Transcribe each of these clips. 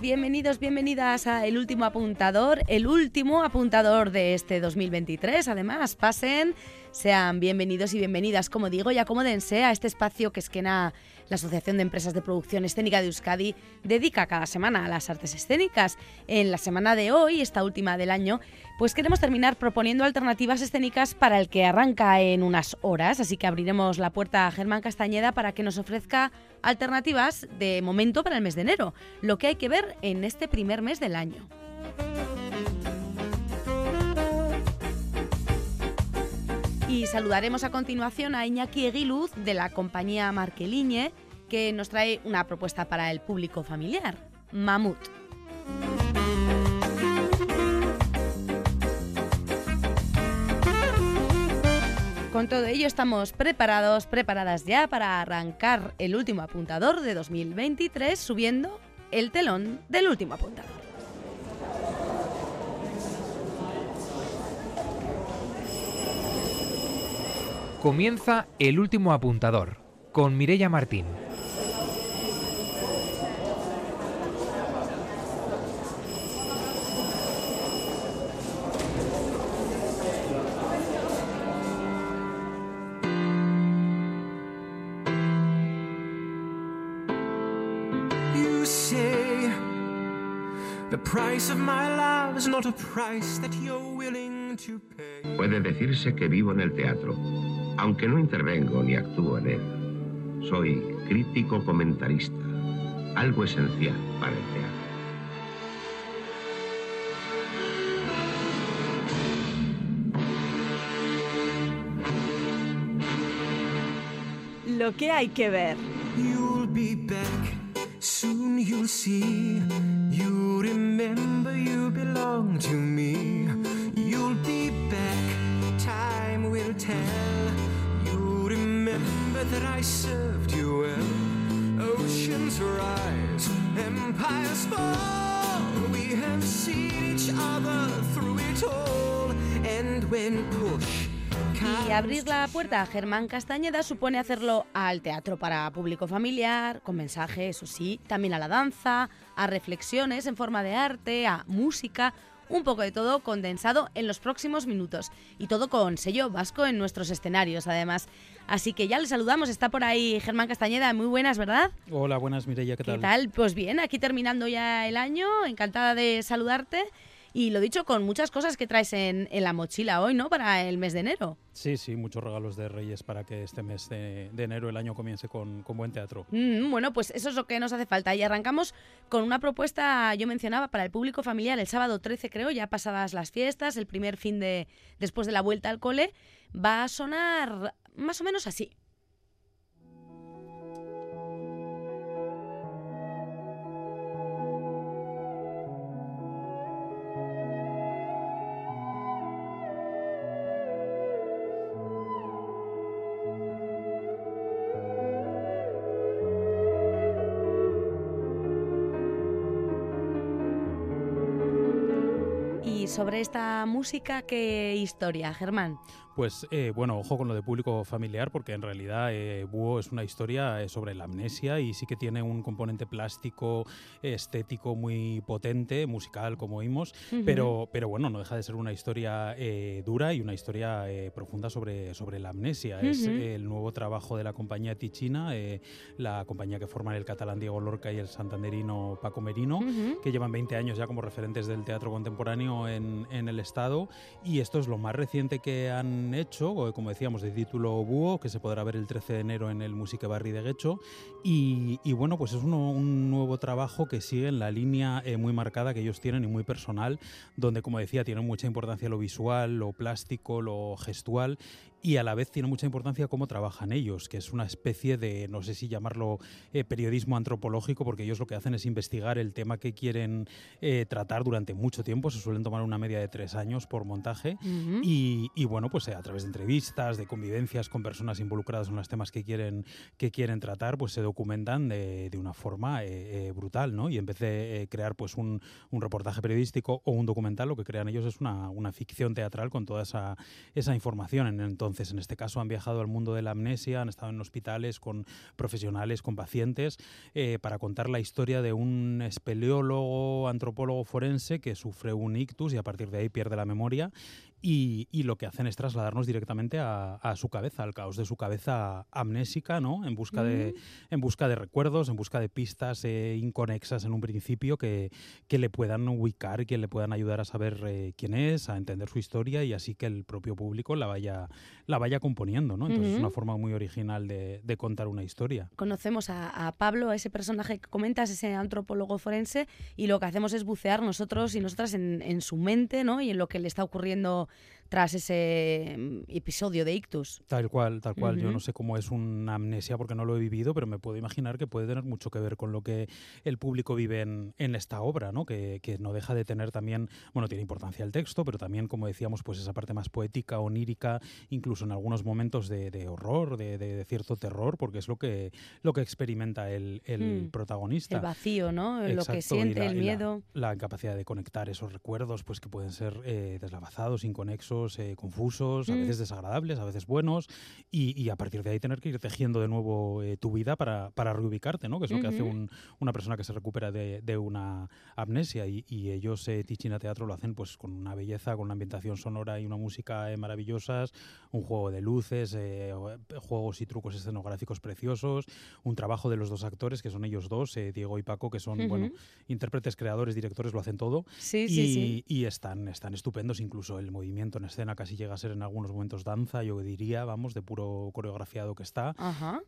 Bienvenidos, bienvenidas a El Último Apuntador, el último apuntador de este 2023. Además, pasen, sean bienvenidos y bienvenidas, como digo, y acomódense a este espacio que esquena la Asociación de Empresas de Producción Escénica de Euskadi dedica cada semana a las artes escénicas. En la semana de hoy, esta última del año, pues queremos terminar proponiendo alternativas escénicas para el que arranca en unas horas, así que abriremos la puerta a Germán Castañeda para que nos ofrezca alternativas de momento para el mes de enero, lo que hay que ver en este primer mes del año. Y saludaremos a continuación a Iñaki Eguiluz de la compañía Marqueliñe, que nos trae una propuesta para el público familiar, Mamut. Con todo ello estamos preparados, preparadas ya para arrancar el último apuntador de 2023 subiendo el telón del último apuntador. Comienza el último apuntador con Mirella Martín. Puede decirse que vivo en el teatro, aunque no intervengo ni actúo en él. Soy crítico comentarista, algo esencial para el teatro. Lo que hay que ver. You'll be back, soon you'll see. You remember you belong to me. That I served you well. Oceans rise, empires fall. We have seen each other through it all. And when push Y abrir la puerta a Germán Castañeda supone hacerlo al teatro para público familiar, con mensaje, eso sí, también a la danza, a reflexiones en forma de arte, a música, un poco de todo condensado en los próximos minutos. Y todo con sello vasco en nuestros escenarios, además. Así que ya le saludamos, está por ahí Germán Castañeda, muy buenas, ¿verdad? Hola, buenas Mireia, ¿qué tal? ¿Qué tal? Pues bien, aquí terminando ya el año, encantada de saludarte. Y lo dicho, con muchas cosas que traes en, en la mochila hoy, ¿no? Para el mes de enero. Sí, sí, muchos regalos de Reyes para que este mes de, de enero, el año, comience con, con buen teatro. Mm, bueno, pues eso es lo que nos hace falta. Y arrancamos con una propuesta, yo mencionaba, para el público familiar. El sábado 13, creo, ya pasadas las fiestas, el primer fin de después de la vuelta al cole, va a sonar más o menos así. Sobre esta música, ¿qué historia, Germán? Pues eh, bueno, ojo con lo de público familiar, porque en realidad eh, Búho es una historia eh, sobre la amnesia y sí que tiene un componente plástico, estético muy potente, musical, como oímos, pero, pero bueno, no deja de ser una historia eh, dura y una historia eh, profunda sobre, sobre la amnesia. Es Ujú. eh, el nuevo trabajo de la compañía Ticina, eh, la compañía que forman el catalán Diego Lorca y el santanderino Paco Merino Ujú. que llevan 20 años ya como referentes del teatro contemporáneo en, en el Estado. Y esto es lo más reciente que han hecho, como decíamos, de título Búho, que se podrá ver el 13 de enero en el Musique Barri de Guecho. Y, bueno, pues es un nuevo trabajo que sigue en la línea eh, muy marcada que ellos tienen y muy personal, donde, como decía, tiene mucha importancia lo visual, lo plástico, lo gestual. Y a la vez tiene mucha importancia cómo trabajan ellos, que es una especie de, no sé si llamarlo eh, periodismo antropológico, porque ellos lo que hacen es investigar el tema que quieren eh, tratar durante mucho tiempo, se suelen tomar una media de tres años por montaje. Y, y bueno, pues eh, a través de entrevistas, de convivencias con personas involucradas en los temas que quieren, que quieren tratar, pues se documentan de, de una forma eh, brutal, ¿no? Y en vez de crear pues un, un reportaje periodístico o un documental, lo que crean ellos es una, una ficción teatral con toda esa, esa información. En- Entonces, Entonces, en este caso han viajado al mundo de la amnesia, han estado en hospitales con profesionales, con pacientes, eh, para contar la historia de un espeleólogo, antropólogo forense que sufre un ictus y a partir de ahí pierde la memoria y, lo que hacen es trasladarnos directamente a, su cabeza, al caos de su cabeza amnésica, ¿no? En busca, de, en busca de recuerdos, en busca de pistas eh, inconexas en un principio que, que, le puedan ubicar y que le puedan ayudar a saber eh, quién es, a entender su historia y así que el propio público la vaya, la vaya componiendo, ¿no? Entonces es una forma muy original de, de contar una historia. Conocemos a, a, Pablo, a ese personaje que comentas, ese antropólogo forense, y lo que hacemos es bucear nosotros y nosotras en, en su mente, ¿no? Y en lo que le está ocurriendo tras ese mm, episodio de ictus. Tal cual, tal cual. Yo no sé cómo es una amnesia porque no lo he vivido, pero me puedo imaginar que puede tener mucho que ver con lo que el público vive en, en esta obra, ¿no? Que, que, no deja de tener también, bueno, tiene importancia el texto, pero también, como decíamos, pues esa parte más poética, onírica, incluso en algunos momentos de, de horror, de, de, cierto terror, porque es lo que, lo que experimenta el, el hmm. protagonista. El vacío, ¿no? lo que siente, el miedo. La, la, incapacidad de conectar esos recuerdos, pues que pueden ser eh, deslavazados, inconexos eh, confusos, a mm. veces desagradables, a veces buenos, y, a partir de ahí tener que ir tejiendo de nuevo eh, tu vida para, para, reubicarte, ¿no? que es lo que hace una persona que se recupera de, de una amnesia. Y, ellos, eh, Tichina Teatro, lo hacen pues con una belleza, con una ambientación sonora y una música maravillosas, un juego de luces, juegos y trucos escenográficos preciosos, un trabajo de los dos actores, que son ellos dos, Diego y Paco, que son bueno, intérpretes, creadores, directores, lo hacen todo. Sí, y, sí, sí. y están, están estupendos, incluso el movimiento escena casi llega a ser en algunos momentos danza, yo diría, vamos, de puro coreografiado que está.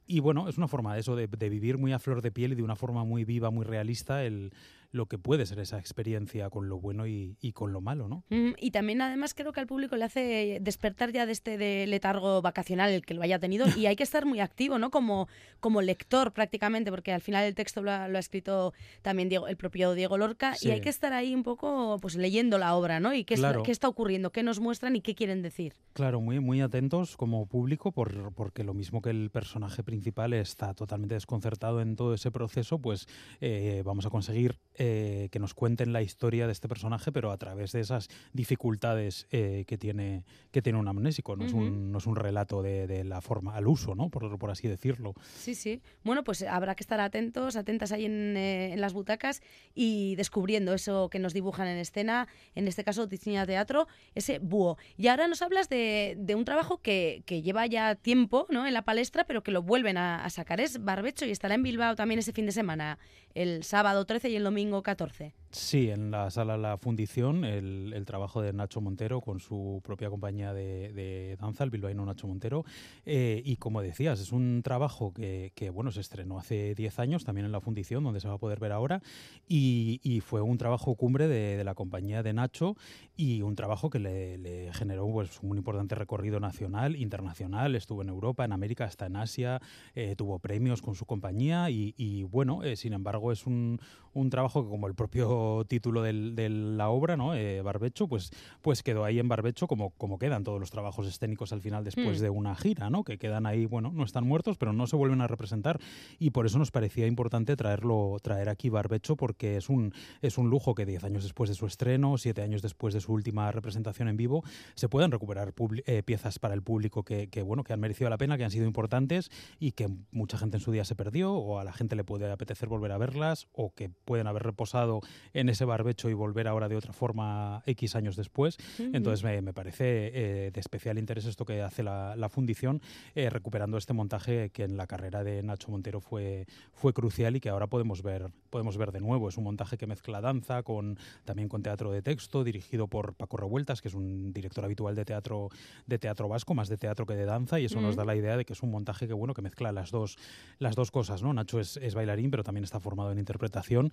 Y bueno, es una forma de eso, de, de, vivir muy a flor de piel y de una forma muy viva, muy realista, el, lo que puede ser esa experiencia con lo bueno y, con lo malo, ¿no? Mm, y también además creo que al público le hace despertar ya de este de letargo vacacional el que lo haya tenido y hay que estar muy activo, ¿no? Como, como lector prácticamente, porque al final el texto lo ha, escrito también Diego, el propio Diego Lorca y hay que estar ahí un poco pues leyendo la obra, ¿no? Y qué, qué está ocurriendo, qué nos muestran y qué quieren decir. Claro, muy, muy atentos como público por, porque lo mismo que el personaje principal está totalmente desconcertado en todo ese proceso, pues eh, vamos a conseguir eh, que nos cuenten la historia de este personaje, pero a través de esas dificultades eh, que, tiene, que tiene un amnésico. No, es, un, no es un relato de, la forma, al uso, ¿no? Por, por, así decirlo. Sí, sí. Bueno, pues habrá que estar atentos, atentas ahí en, eh, en las butacas y descubriendo eso que nos dibujan en escena, en este caso Tiziña Teatro, ese búho. Y ahora nos hablas de, de un trabajo que, que, lleva ya tiempo ¿no? en la palestra, pero que lo vuelven a, a sacar. Es Barbecho y estará en Bilbao también ese fin de semana, el sábado 13 y el domingo 14. Sí, en la sala La Fundición, el, trabajo de Nacho Montero con su propia compañía de, danza, el bilbaíno Nacho Montero. Eh, y como decías, es un trabajo que, bueno, se estrenó hace 10 años también en La Fundición, donde se va a poder ver ahora. Y, fue un trabajo cumbre de, la compañía de Nacho y un trabajo que le, generó pues, un importante recorrido nacional, internacional. Estuvo en Europa, en América, hasta en Asia. Eh, tuvo premios con su compañía y, bueno, eh, sin embargo, es un, un trabajo que como el propio título de la obra, ¿no? Eh, Barbecho, pues, pues quedó ahí en Barbecho como, como quedan todos los trabajos escénicos al final después hmm. de una gira, ¿no? Que quedan ahí, bueno, no están muertos, pero no se vuelven a representar y por eso nos parecía importante traerlo, traer aquí Barbecho porque es un, es un lujo que diez años después de su estreno, siete años después de su última representación en vivo, se puedan recuperar eh, piezas para el público que, que, bueno, que han merecido la pena, que han sido importantes y que mucha gente en su día se perdió o a la gente le puede apetecer volver a verlas o que pueden haber reposado en ese barbecho y volver ahora de otra forma X años después. Entonces me, parece eh, de especial interés esto que hace la, fundición, eh, recuperando este montaje que en la carrera de Nacho Montero fue, fue crucial y que ahora podemos ver, podemos ver de nuevo. Es un montaje que mezcla danza con, también con teatro de texto, dirigido por Paco Revueltas, que es un director habitual de teatro, de teatro vasco, más de teatro que de danza, y eso nos da la idea de que es un montaje que, bueno, que mezcla las dos, las dos cosas. ¿no? Nacho es, es bailarín, pero también está formado en interpretación.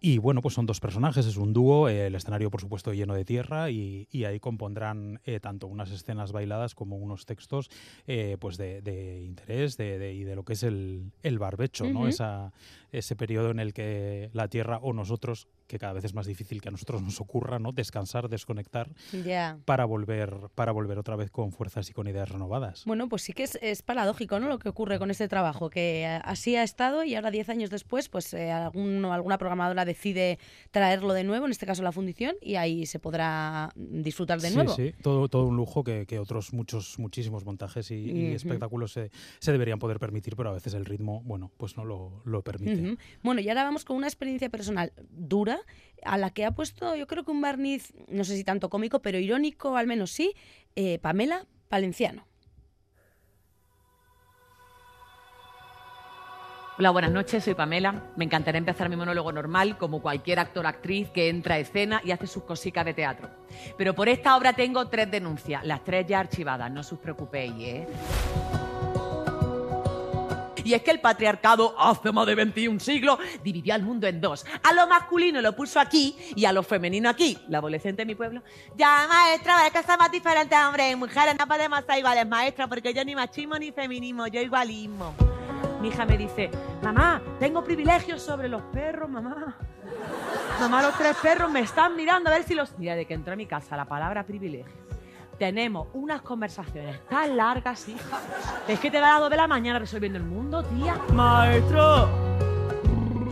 Y bueno, pues son dos personajes, es un dúo, eh, el escenario por supuesto lleno de tierra y, ahí compondrán eh, tanto unas escenas bailadas como unos textos eh, pues de, interés de, y de lo que es el, barbecho, ¿no? Esa, ese periodo en el que la tierra o nosotros que cada vez es más difícil que a nosotros nos ocurra, ¿no? Descansar, desconectar para volver, para volver otra vez con fuerzas y con ideas renovadas. Bueno, pues sí que es, es paradójico, ¿no? Lo que ocurre con este trabajo, que eh, así ha estado y ahora, diez años después, pues eh, alguno- alguna programadora decide traerlo de nuevo, en este caso la fundición, y ahí se podrá disfrutar de sí, nuevo. sí, todo, todo un lujo que, que otros muchos, muchísimos montajes y, espectáculos se, se deberían poder permitir, pero a veces el ritmo, bueno, pues no lo, lo permite. Bueno, y ahora vamos con una experiencia personal dura, a la que ha puesto, yo creo que un barniz, no sé si tanto cómico, pero irónico al menos sí, eh, Pamela Valenciano. Hola, buenas noches, soy Pamela. Me encantaría empezar mi monólogo normal, como cualquier actor o actriz que entra a escena y hace sus cositas de teatro. Pero por esta obra tengo tres denuncias, las tres ya archivadas, no os preocupéis, ¿eh? Y es que el patriarcado hace más de 21 siglos dividió al mundo en dos. A lo masculino lo puso aquí y a lo femenino aquí. La adolescente de mi pueblo. Ya, maestra, es que somos diferentes hombres y mujeres. No podemos ser iguales, maestra, porque yo ni machismo ni feminismo, yo igualismo. Mi hija me dice, mamá, tengo privilegios sobre los perros, mamá. Mamá, los tres perros me están mirando a ver si los... Mira, de que entró a mi casa la palabra privilegio. Tenemos unas conversaciones tan largas, hija. Es que te va a las dos de la mañana resolviendo el mundo, tía. Maestro.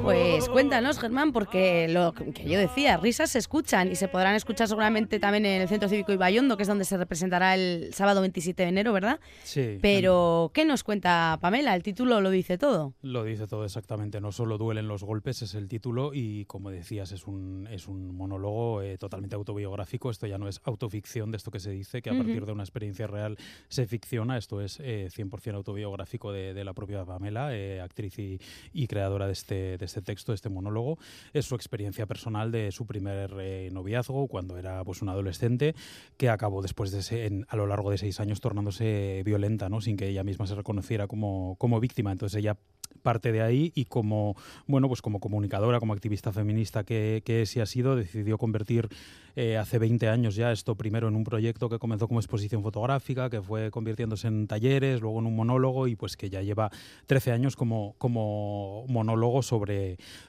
Pues cuéntanos, Germán, porque lo que yo decía, risas se escuchan y se podrán escuchar seguramente también en el Centro Cívico Ibayondo, que es donde se representará el sábado 27 de enero, ¿verdad? Sí. Pero, ¿qué nos cuenta Pamela? El título lo dice todo. Lo dice todo exactamente, no solo duelen los golpes, es el título y como decías, es un, es un monólogo eh, totalmente autobiográfico, esto ya no es autoficción de esto que se dice, que a partir de una experiencia real se ficciona, esto es eh, 100% autobiográfico de, de la propia Pamela, eh, actriz y, y creadora de este, de este texto, este monólogo, es su experiencia personal de su primer eh, noviazgo cuando era pues un adolescente que acabó después de ese, en- a lo largo de seis años tornándose violenta, ¿no? sin que ella misma se reconociera como, como víctima, entonces ella parte de ahí y como bueno pues como comunicadora como activista feminista que, que y ha sido decidió convertir eh, hace 20 años ya esto primero en un proyecto que comenzó como exposición fotográfica que fue convirtiéndose en talleres luego en un monólogo y pues que ya lleva 13 años como como monólogo sobre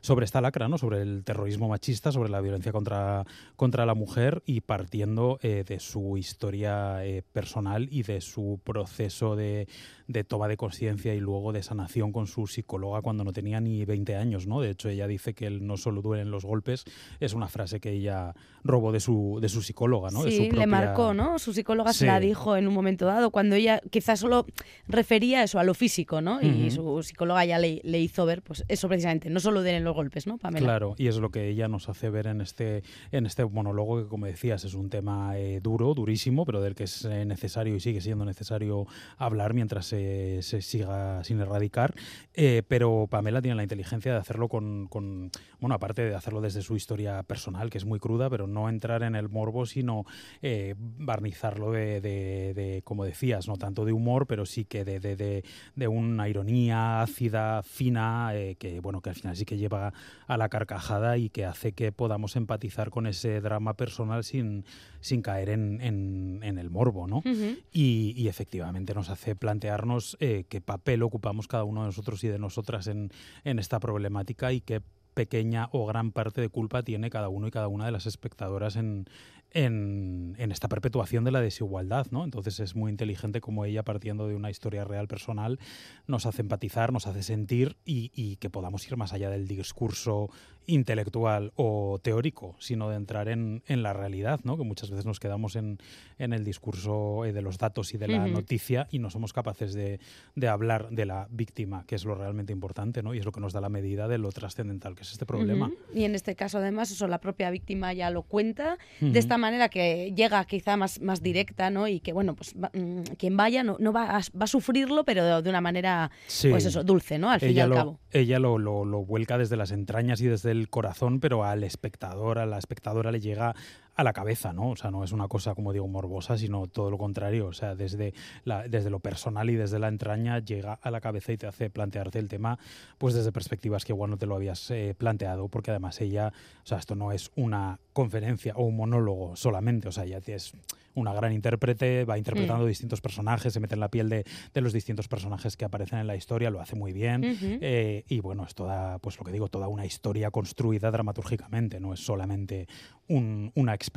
sobre esta lacra no sobre el terrorismo machista sobre la violencia contra contra la mujer y partiendo eh, de su historia eh, personal y de su proceso de, de toma de conciencia y luego de sanación con su psicóloga cuando no tenía ni 20 años, ¿no? De hecho, ella dice que él no solo duelen los golpes, es una frase que ella robó de su, de su psicóloga, ¿no? De sí, le marcó, ¿no? Su psicóloga se la Sí. dijo en un momento dado, cuando ella quizás solo refería eso a lo físico, ¿no? Y su psicóloga ya le, le hizo ver, pues eso precisamente, no solo den los golpes, ¿no, Pamela? Claro, y es lo que ella nos hace ver en este, en este monólogo, que como decías, es un tema eh, duro, durísimo, pero del que es eh, necesario y sigue siendo necesario hablar mientras se, se siga sin erradicar. Eh, pero Pamela tiene la inteligencia de hacerlo con, con- bueno, aparte de hacerlo desde su historia personal, que es muy cruda, pero no entrar en el morbo, sino eh, barnizarlo de, de- de, como decías, no tanto de humor, pero sí que de, de- de- una ironía ácida, fina, eh, que bueno, que al final sí que lleva a la carcajada y que hace que podamos empatizar con ese drama personal sin, sin caer en, en- en el morbo, ¿no? Ujú. Y, y efectivamente nos hace plantearnos eh, qué papel ocupamos cada uno de nosotros y de nosotras en, en esta problemática y qué pequeña o gran parte de culpa tiene cada uno y cada una de las espectadoras en, en, en esta perpetuación de la desigualdad, ¿no? Entonces es muy inteligente como ella, partiendo de una historia real personal, nos hace empatizar, nos hace sentir y, y que podamos ir más allá del discurso intelectual o teórico, sino de entrar en, en la realidad, ¿no? Que muchas veces nos quedamos en, en el discurso eh, de los datos y de la noticia y no somos capaces de, de hablar de la víctima, que es lo realmente importante, ¿no? Y es lo que nos da la medida de lo trascendental que es este problema. Y en este caso, además, eso la propia víctima ya lo cuenta de esta manera que llega quizá más, más directa, ¿no? Y que, bueno, pues va- mm, quien vaya no, no va, a, va a sufrirlo, pero de, de una manera, Sí. pues eso, dulce, ¿no? Al fin y ella al lo, cabo. ella lo, lo- lo vuelca desde las entrañas y desde el corazón, pero al espectador, a la espectadora le llega a la cabeza, ¿no? O sea, no es una cosa, como digo, morbosa, sino todo lo contrario. O sea, desde, la, desde lo personal y desde la entraña llega a la cabeza y te hace plantearte el tema, pues desde perspectivas que igual no te lo habías eh, planteado, porque además ella, o sea, esto no es una conferencia o un monólogo solamente, o sea, ya es una gran intérprete, va interpretando distintos personajes, se mete en la piel de, de, los distintos personajes que aparecen en la historia, lo hace muy bien. eh, y bueno, es toda, pues lo que digo, toda una historia construida dramatúrgicamente, no es solamente un, una experiencia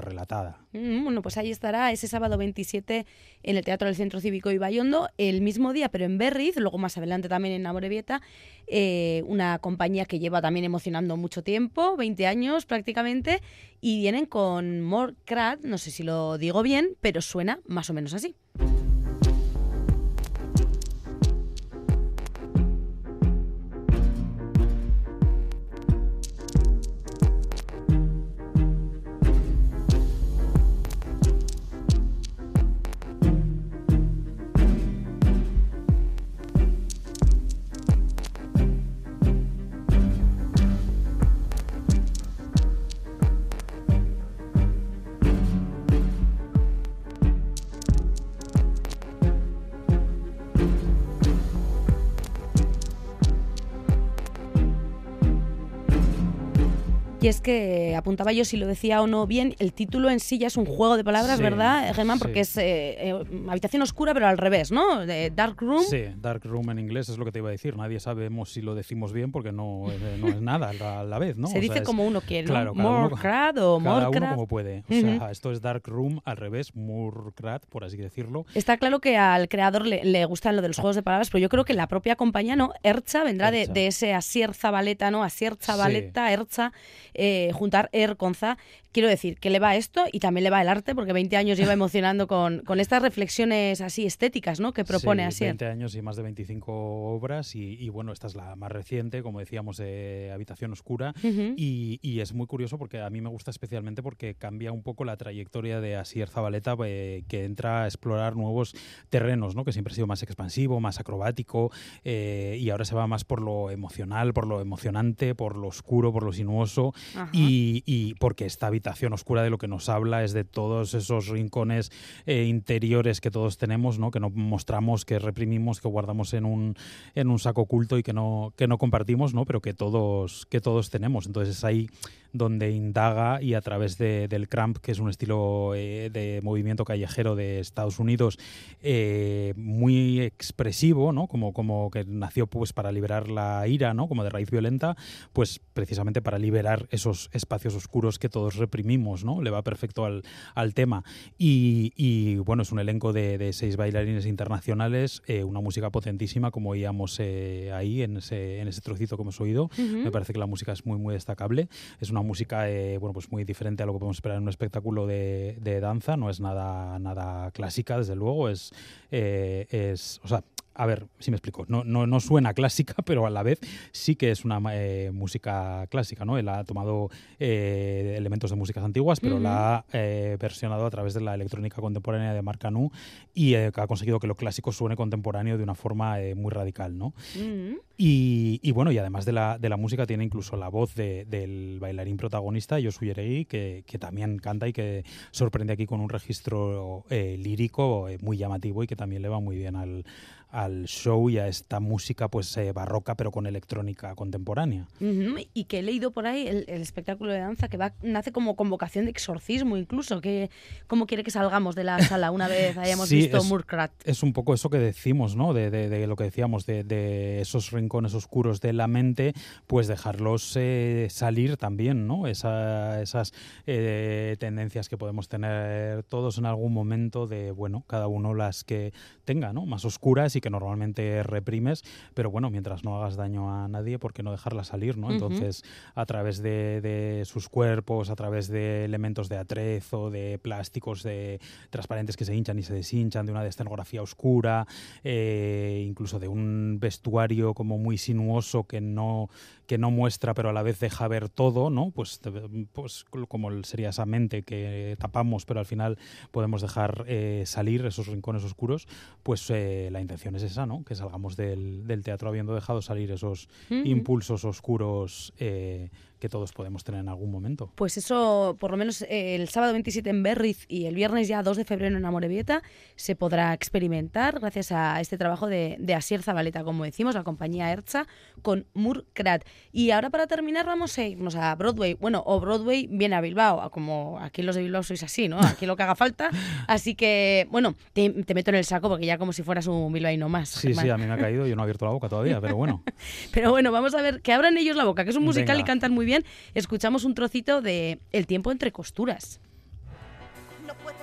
relatada. Mm, bueno, pues ahí estará ese sábado 27 en el Teatro del Centro Cívico Ibayondo, el mismo día, pero en Berriz, luego más adelante también en Amorebieta, eh, una compañía que lleva también emocionando mucho tiempo, 20 años prácticamente, y vienen con More Crad, no sé si lo digo bien, pero suena más o menos así. Y es que apuntaba yo si lo decía o no bien, el título en sí ya es un juego de palabras, Sí, ¿verdad, Germán? Porque sí. es eh, eh, habitación oscura, pero al revés, ¿no? De Dark Room. Sí, Dark Room en inglés es lo que te iba a decir. Nadie sabemos si lo decimos bien porque no, eh, no es nada a la vez, ¿no? Se O dice sea, es- como uno quiere. Claro, cada More uno- crad o Cada uno como puede. O sea, esto es Dark Room al revés, Murkrat, por así decirlo. Está claro que al creador le, le gustan lo de los juegos de palabras, pero yo creo que la propia compañía, ¿no? Ercha vendrá de, Ercha. de ese Asier Zabaleta, ¿no? Asier Zabaleta, Ercha, eh, juntar Er con Za. Quiero decir que le va esto y también le va el arte, porque 20 años lleva emocionando con, con estas reflexiones así estéticas, ¿no? Que propone sí, Asier. 20 años y más de 25 obras y, y bueno, esta es la más reciente, como decíamos, eh, Habitación Oscura. Y, y es muy curioso porque a mí me gusta especialmente porque cambia un poco la trayectoria de Asier Zabaleta, eh, que entra a explorar nuevos terrenos, ¿no? que siempre ha sido más expansivo, más acrobático, eh, y ahora se va más por lo emocional, por lo emocionante, por lo oscuro, por lo sinuoso, y, y porque esta habitación oscura de lo que nos habla es de todos esos rincones eh, interiores que todos tenemos, ¿no? que no mostramos, que reprimimos, que guardamos en un, en un saco oculto y que no, que no compartimos, ¿no? pero que todos, que todos tenemos. Entonces es ahí donde indaga y a través de- del cramp, que es un estilo eh, de movimiento callejero de Estados Unidos eh, muy expresivo, ¿no? como, como que nació pues, para liberar la ira, ¿no? como de raíz violenta, pues precisamente para liberar esos espacios oscuros que todos reprimimos, ¿no? Le va perfecto al, al tema. Y, y, bueno, es un elenco de, de seis bailarines internacionales, eh, una música potentísima, como oíamos ahí en ese, en ese trocito que hemos oído. Me parece que la música es muy, muy destacable. Es una música, eh, bueno, pues muy diferente a lo que podemos esperar en un espectáculo de, de danza. No es nada, nada clásica, desde luego. Es, eh, es, o sea, a ver, si me explico. No, no, no suena clásica, pero a la vez sí que es una eh, música clásica, ¿no? Él ha tomado eh, elementos de músicas antiguas, pero la ha eh, versionado a través de la electrónica contemporánea de Marc Canu y eh, ha conseguido que lo clásico suene contemporáneo de una forma eh, muy radical, ¿no? Y, y bueno, y además de la, de la música tiene incluso la voz de- del bailarín protagonista, Josu Yeregui, que, que también canta y que sorprende aquí con un registro eh, lírico eh, muy llamativo y que también le va muy bien al, al show y a esta música pues eh, barroca pero con electrónica contemporánea. Ujú, Y que he leído por ahí el, el espectáculo de danza que va, nace como convocación de exorcismo incluso. Que, ¿Cómo quiere que salgamos de la sala una vez hayamos Sí, visto es- Murkrat? Es un poco eso que decimos, ¿no? De, de- lo que decíamos, de, de esos rincones oscuros de la mente, pues dejarlos eh, salir también, ¿no? Esa- esas eh, tendencias que podemos tener todos en algún momento de, bueno, cada uno las que tenga, ¿no? Más oscuras y que normalmente reprimes, pero bueno, mientras no hagas daño a nadie, ¿por qué no dejarlas salir, ¿no? Entonces, a través de, de sus cuerpos, a través de elementos de atrezo, de plásticos de transparentes que se hinchan y se deshinchan, de una escenografía oscura, eh, incluso de un vestuario como muy sinuoso que no, que no muestra pero a la vez deja ver todo, ¿no? Pues, pues como sería esa mente que tapamos pero al final podemos dejar eh, salir esos rincones oscuros, pues eh, la intención es esa, ¿no? Que salgamos del, del teatro habiendo dejado salir esos impulsos oscuros eh, que todos podemos tener en algún momento. Pues eso, por lo menos el sábado 27 en Berriz y el viernes ya 2 de febrero en Amorebieta se podrá experimentar gracias a este trabajo de, de Asier Zabaleta, como decimos, la compañía Erza con Murkrat. Y ahora para terminar vamos a irnos a Broadway. Bueno, o Broadway viene a Bilbao, como aquí los de Bilbao sois así, ¿no? Aquí lo que haga falta. Así que, bueno, te, te meto en el saco porque ya como si fueras un Bilbaíno más. Sí, Germán. sí, a mí me ha caído, yo no he abierto la boca todavía, pero bueno. Pero bueno, vamos a ver, que abran ellos la boca, que es un musical Venga. y cantan muy bien. Escuchamos un trocito de El tiempo entre costuras. No puede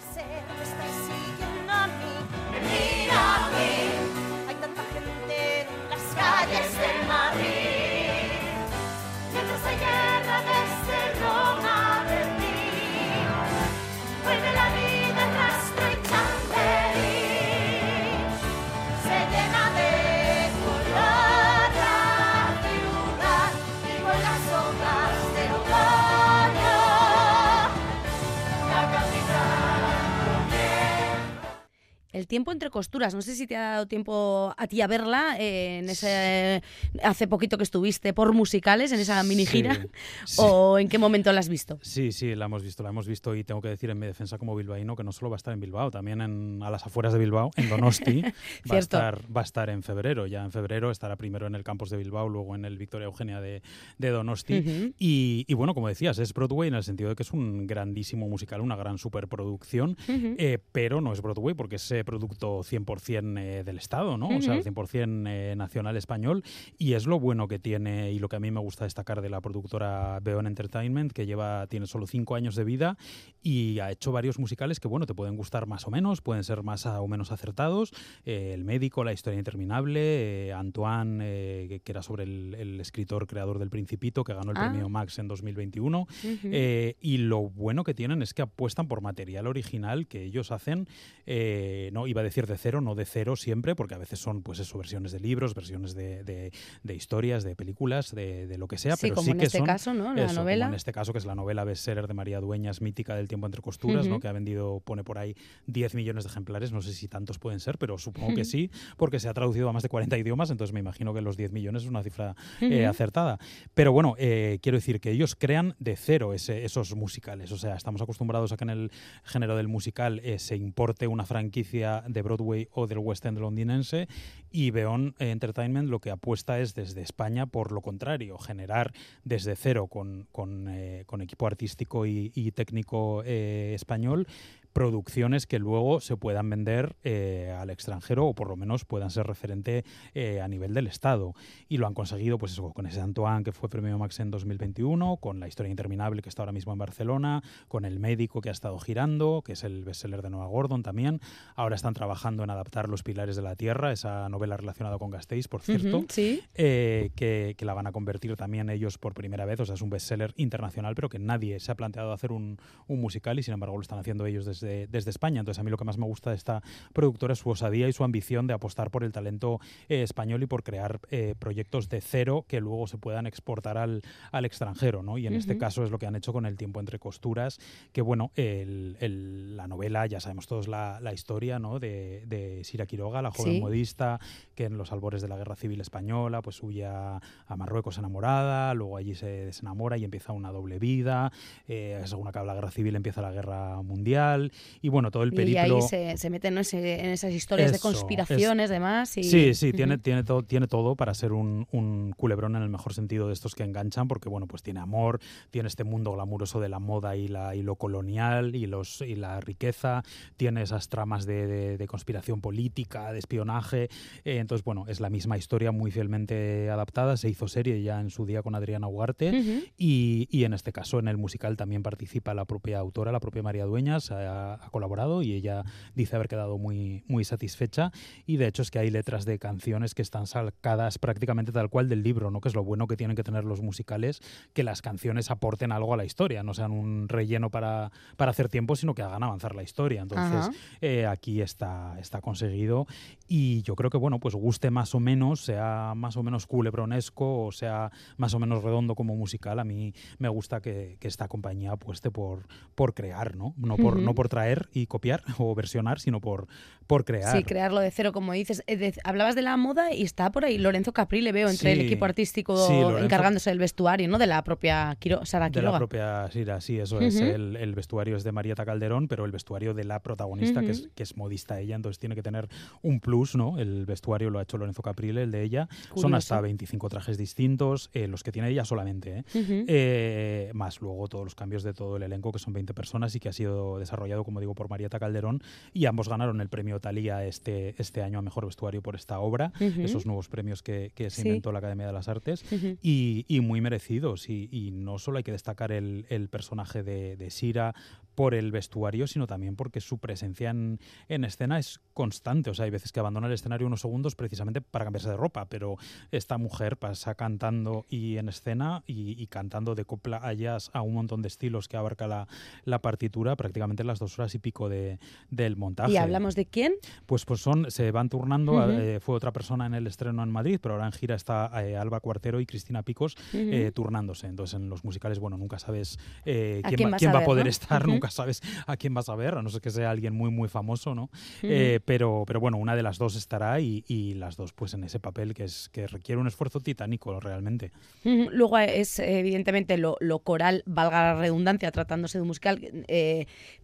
El tiempo entre costuras. No sé si te ha dado tiempo a ti a verla eh, en ese hace poquito que estuviste por musicales, en esa mini gira, Sí, sí. o en qué momento la has visto. Sí, sí, la hemos visto, la hemos visto y tengo que decir en mi defensa como bilbaíno que no solo va a estar en Bilbao, también en, a las afueras de Bilbao, en Donosti, va, a estar, va a estar en febrero. Ya en febrero estará primero en el campus de Bilbao, luego en el Victoria Eugenia de, de Donosti. Y, y bueno, como decías, es Broadway en el sentido de que es un grandísimo musical, una gran superproducción, eh, pero no es Broadway porque es eh, producto 100% eh, del Estado, ¿no? O sea, Ujú. 100% eh, nacional español y es lo bueno que tiene y lo que a mí me gusta destacar de la productora Beon Entertainment, que lleva tiene solo cinco años de vida y ha hecho varios musicales que, bueno, te pueden gustar más o menos, pueden ser más a- o menos acertados. Eh, el médico, La historia interminable, eh, Antoine, eh, que, era sobre el, el escritor creador del Principito, que ganó el Ah. premio Max en 2021. Ujú. Eh, y lo bueno que tienen es que apuestan por material original que ellos hacen, eh, no iba a decir de cero, no de cero siempre, porque a veces son pues eso, versiones de libros, versiones de, de- de historias, de películas, de, de lo que sea, Sí, pero como sí en que este son caso, ¿no? La eso, como novela. en este caso, que es la novela bestseller de María Dueñas, mítica del tiempo entre costuras, ¿no? Que ha vendido, pone por ahí 10 millones de ejemplares, no sé si tantos pueden ser, pero supongo que sí, porque se ha traducido a más de 40 idiomas, entonces me imagino que los 10 millones es una cifra eh, acertada. Pero bueno, eh, quiero decir que ellos crean de cero ese- esos musicales. O sea, estamos acostumbrados a que en el género del musical eh, se importe una franquicia de Broadway o del West End londinense y Beon Entertainment lo que apuesta es desde España por lo contrario, generar desde cero con, con, eh, equipo artístico y, y técnico eh, español producciones que luego se puedan vender eh, al extranjero o por lo menos puedan ser referente eh, a nivel del Estado. Y lo han conseguido pues eso, con ese Antoine que fue premio Max en 2021, con La historia interminable que está ahora mismo en Barcelona, con El médico que ha estado girando, que es el bestseller de Noah Gordon también. Ahora están trabajando en adaptar Los pilares de la tierra, esa novela relacionada con Gasteiz, por cierto. Sí. eh, que, que la van a convertir también ellos por primera vez. O sea, es un bestseller internacional, pero que nadie se ha planteado hacer un, un musical y sin embargo lo están haciendo ellos desde, desde España. Entonces, a mí lo que más me gusta de esta productora es su osadía y su ambición de apostar por el talento eh, español y por crear eh, proyectos de cero que luego se puedan exportar al, al extranjero. ¿no? Y en este caso es lo que han hecho con El tiempo entre costuras, que bueno, el- el- la novela, ya sabemos todos la, la historia ¿no? de, de Sira Quiroga, la joven Sí. modista, que en los albores de la Guerra Civil Española pues huye a, a Marruecos enamorada, luego allí se desenamora y empieza una doble vida, eh, según acaba la Guerra Civil empieza la Guerra Mundial y bueno, todo el Y periplo... ahí se, se meten ¿no? En esas historias de Eso, es- conspiraciones, demás. Y, Sí, sí, tiene, tiene, todo, tiene todo para ser un, un culebrón en el mejor sentido de estos que enganchan, porque bueno, pues tiene amor, tiene este mundo glamuroso de la moda y, la, y lo colonial y, los, y la riqueza, tiene esas tramas de, de- de conspiración política, de espionaje. eh, entonces, bueno, es la misma historia muy fielmente adaptada, se hizo serie ya en su día con Adriana Ugarte. Ujú. Y, y en este caso, en el musical también participa la propia autora, la propia María Dueñas, ha, ha colaborado y ella dice haber quedado muy, muy satisfecha. Y de hecho es que hay letras de canciones que están sacadas prácticamente tal cual del libro, ¿no? que es lo bueno que tienen que tener los musicales, que las canciones aporten algo a la historia, no sean un relleno para, para hacer tiempo, sino que hagan avanzar la historia. Entonces, eh, aquí está, está conseguido y yo creo que, bueno, pues guste más o menos, sea más o menos culebronesco o sea más o menos redondo como musical, a mí me gusta que, que esta compañía apueste por, por crear, ¿no? No por, Ujú. no por traer y copiar o versionar, sino por, por crear. Sí, crearlo de cero, como dices. Eh, de- hablabas de la moda y está por ahí Lorenzo Capri, le veo entre el equipo artístico sí, Lorenzo- encargándose del vestuario, ¿no? De la propia Quiro- Sara de la Quiroga. propia Sira, sí, eso es. El, el vestuario es de Marieta Calderón, pero el vestuario de la protagonista, que, es, que es modista ella, entonces tiene que tener un plus, ¿no? El vestuario lo ha hecho Lorenzo Caprile, el de ella. Son hasta 25 trajes distintos, eh, los que tiene ella solamente, ¿eh? Eh, más luego todos los cambios de todo el elenco, que son 20 personas y que ha sido desarrollado, como digo, por Marieta Calderón. Y ambos ganaron el premio Talía este, este año a Mejor Vestuario por esta obra, esos nuevos premios que, que se Sí. inventó la Academia de las Artes. Y, y muy merecidos. Y, y no solo hay que destacar el, el personaje de, de Sira por el vestuario, sino también porque su presencia en, en escena es constante. O sea, hay veces que abandona el escenario unos segundos precisamente para cambiarse de ropa, pero esta mujer pasa cantando y en escena y, y cantando de copla a jazz a un montón de estilos que abarca la, la partitura prácticamente las dos horas y pico de, del montaje. ¿Y hablamos de quién? Pues, pues son, se van turnando. Ujú. eh, fue otra persona en el estreno en Madrid, pero ahora en gira está eh, Alba Cuartero y Cristina Picos eh, turnándose. Entonces, en los musicales, bueno, nunca sabes eh, ¿A quién, quién va, quién a va a ver, poder no? estar, Ujú. nunca sabes a quién vas a ver, a no ser que sea alguien muy, muy famoso, ¿no? Eh, pero, pero bueno, una de las dos estará y, y las dos, pues en ese papel que, es, que requiere un esfuerzo titánico realmente. Luego es eh, evidentemente lo, lo coral, valga la redundancia, tratándose de un musical,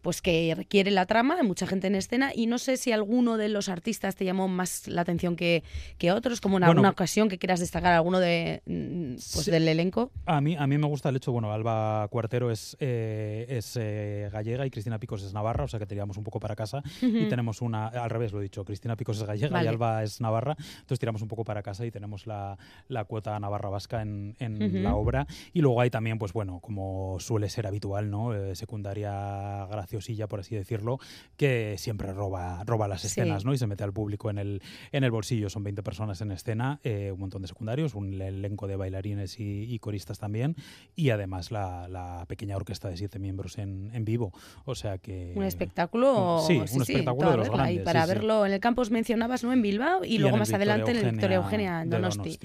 pues que requiere la trama, mucha gente en escena y no sé si alguno de los artistas te llamó más la atención que, que otros, como en Bueno, alguna ocasión que quieras destacar alguno de, mm, pues Sí. del elenco. A mí, a mí me gusta el hecho, bueno, Alba Cuartero es, eh, es eh, gallega y Cristina Picos es navarra, o sea que tiramos un poco para casa y tenemos una, al revés lo he dicho, Cristina Picos es gallega Vale. y Alba es navarra, entonces tiramos un poco para casa y tenemos la, la cuota navarra vasca en, en la obra y luego hay también, pues bueno, como suele ser habitual, ¿no? Eh, secundaria graciosilla, por así decirlo, que siempre roba, roba las Sí. escenas, ¿no? Y se mete al público en el, en el bolsillo. Son 20 personas en escena, eh, un montón de secundarios, un elenco de bailarines y, y coristas también, y además la, la pequeña orquesta de siete miembros en, en vivo. O sea que... Un espectáculo. Sí, un espectáculo de los regla. Y grandes, para sí, sí. verlo en el campus mencionabas, ¿no? En Bilbao y, y luego más Victoria adelante en el Victoria Eugenia Donosti.